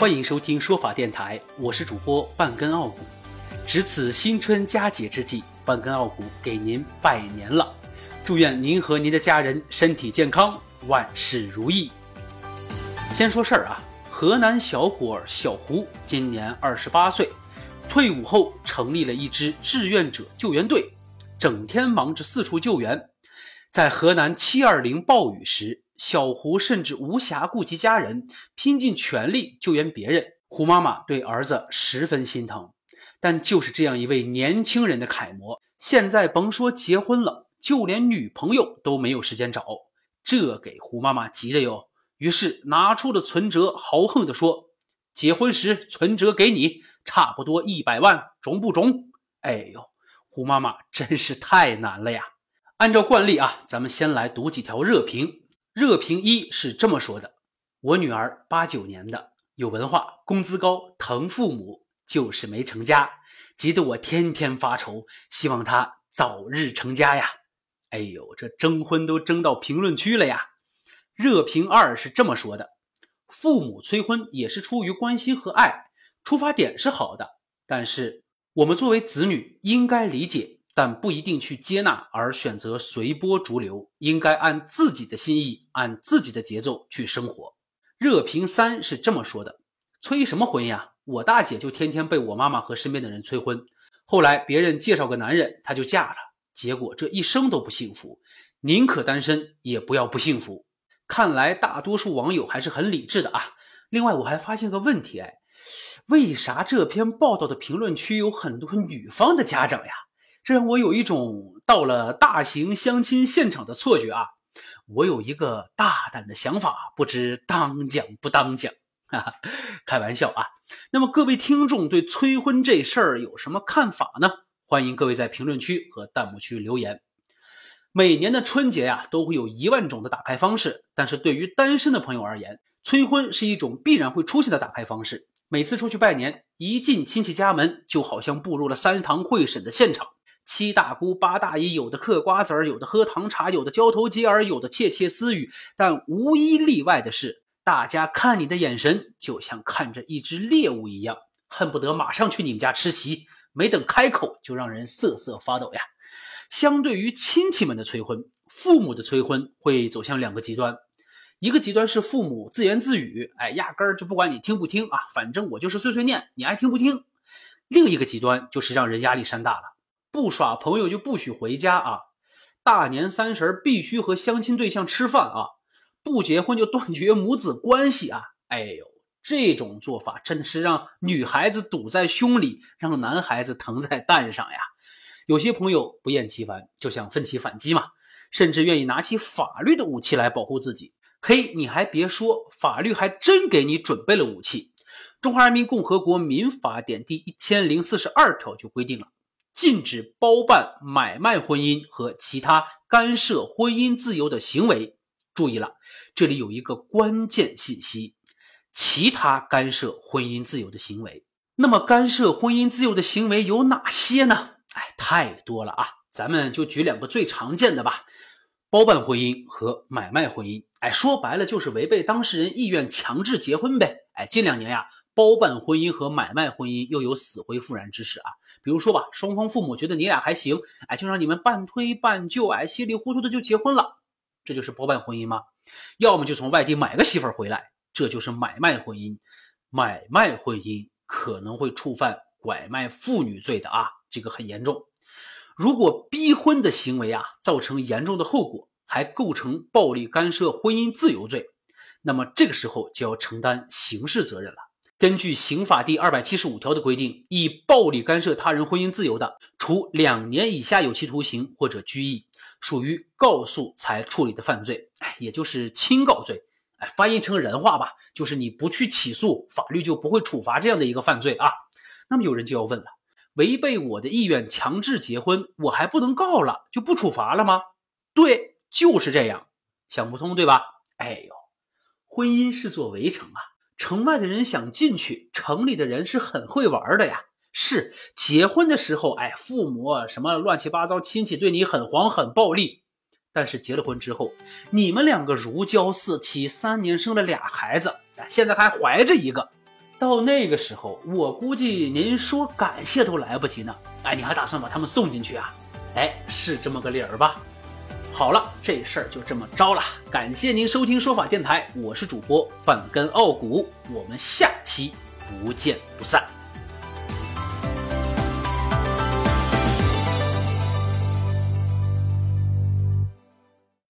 欢迎收听说法电台，我是主播半根傲骨。值此新春佳节之际，半根傲骨给您拜年了，祝愿您和您的家人身体健康，万事如意。先说事儿啊，河南小伙小胡今年二十八岁，退伍后成立了一支志愿者救援队，整天忙着四处救援。在河南七二零暴雨时。小胡甚至无暇顾及家人，拼尽全力救援别人。胡妈妈对儿子十分心疼，但就是这样一位年轻人的楷模，现在甭说结婚了，就连女朋友都没有时间找，这给胡妈妈急的哟。于是拿出了存折，豪横地说：“结婚时存折给你，差不多一百万，中不中？”哎呦，胡妈妈真是太难了呀！按照惯例啊，咱们先来读几条热评。热评一是这么说的：我女儿八九年的，有文化，工资高，疼父母，就是没成家，急得我天天发愁，希望她早日成家呀！哎呦，这征婚都征到评论区了呀！热评二是这么说的：父母催婚也是出于关心和爱，出发点是好的，但是我们作为子女应该理解。但不一定去接纳，而选择随波逐流，应该按自己的心意，按自己的节奏去生活。热评三是这么说的：催什么婚呀？我大姐就天天被我妈妈和身边的人催婚，后来别人介绍个男人，她就嫁了，结果这一生都不幸福，宁可单身也不要不幸福。看来大多数网友还是很理智的啊。另外，我还发现个问题，哎，为啥这篇报道的评论区有很多女方的家长呀？这让我有一种到了大型相亲现场的错觉啊！我有一个大胆的想法，不知当讲不当讲？哈哈，开玩笑啊！那么各位听众对催婚这事儿有什么看法呢？欢迎各位在评论区和弹幕区留言。每年的春节呀，都会有一万种的打开方式，但是对于单身的朋友而言，催婚是一种必然会出现的打开方式。每次出去拜年，一进亲戚家门，就好像步入了三堂会审的现场。七大姑八大姨，有的嗑瓜子儿，有的喝糖茶，有的交头接耳，有的窃窃私语，但无一例外的是，大家看你的眼神就像看着一只猎物一样，恨不得马上去你们家吃席，没等开口就让人瑟瑟发抖呀。相对于亲戚们的催婚，父母的催婚会走向两个极端，一个极端是父母自言自语，哎，压根儿就不管你听不听啊，反正我就是碎碎念，你爱听不听。另一个极端就是让人压力山大了。不耍朋友就不许回家啊！大年三十必须和相亲对象吃饭啊！不结婚就断绝母子关系啊！哎呦，这种做法真的是让女孩子堵在胸里，让男孩子疼在蛋上呀！有些朋友不厌其烦，就想奋起反击嘛，甚至愿意拿起法律的武器来保护自己。嘿，你还别说，法律还真给你准备了武器。《中华人民共和国民法典》第一千零四十二条就规定了。禁止包办买卖婚姻和其他干涉婚姻自由的行为。注意了，这里有一个关键信息：其他干涉婚姻自由的行为。那么，干涉婚姻自由的行为有哪些呢？哎，太多了啊！咱们就举两个最常见的吧：包办婚姻和买卖婚姻。哎，说白了就是违背当事人意愿强制结婚呗。哎，近两年呀。包办婚姻和买卖婚姻又有死灰复燃之势啊！比如说吧，双方父母觉得你俩还行，哎，就让你们半推半就，哎，稀里糊涂的就结婚了，这就是包办婚姻吗？要么就从外地买个媳妇回来，这就是买卖婚姻。买卖婚姻可能会触犯拐卖妇女罪的啊，这个很严重。如果逼婚的行为啊造成严重的后果，还构成暴力干涉婚姻自由罪，那么这个时候就要承担刑事责任了。根据刑法第二百七十五条的规定，以暴力干涉他人婚姻自由的，处两年以下有期徒刑或者拘役，属于告诉才处理的犯罪，哎，也就是轻告罪。哎，翻译成人话吧，就是你不去起诉，法律就不会处罚这样的一个犯罪啊。那么有人就要问了，违背我的意愿强制结婚，我还不能告了，就不处罚了吗？对，就是这样，想不通对吧？哎呦，婚姻是座围城啊。城外的人想进去，城里的人是很会玩的呀。是结婚的时候，哎，父母什么乱七八糟亲戚对你很黄很暴力。但是结了婚之后，你们两个如胶似漆，三年生了俩孩子，哎，现在还怀着一个，到那个时候，我估计您说感谢都来不及呢。哎，你还打算把他们送进去啊？哎，是这么个理儿吧？好了，这事儿就这么着了。感谢您收听说法电台，我是主播半根傲骨，我们下期不见不散。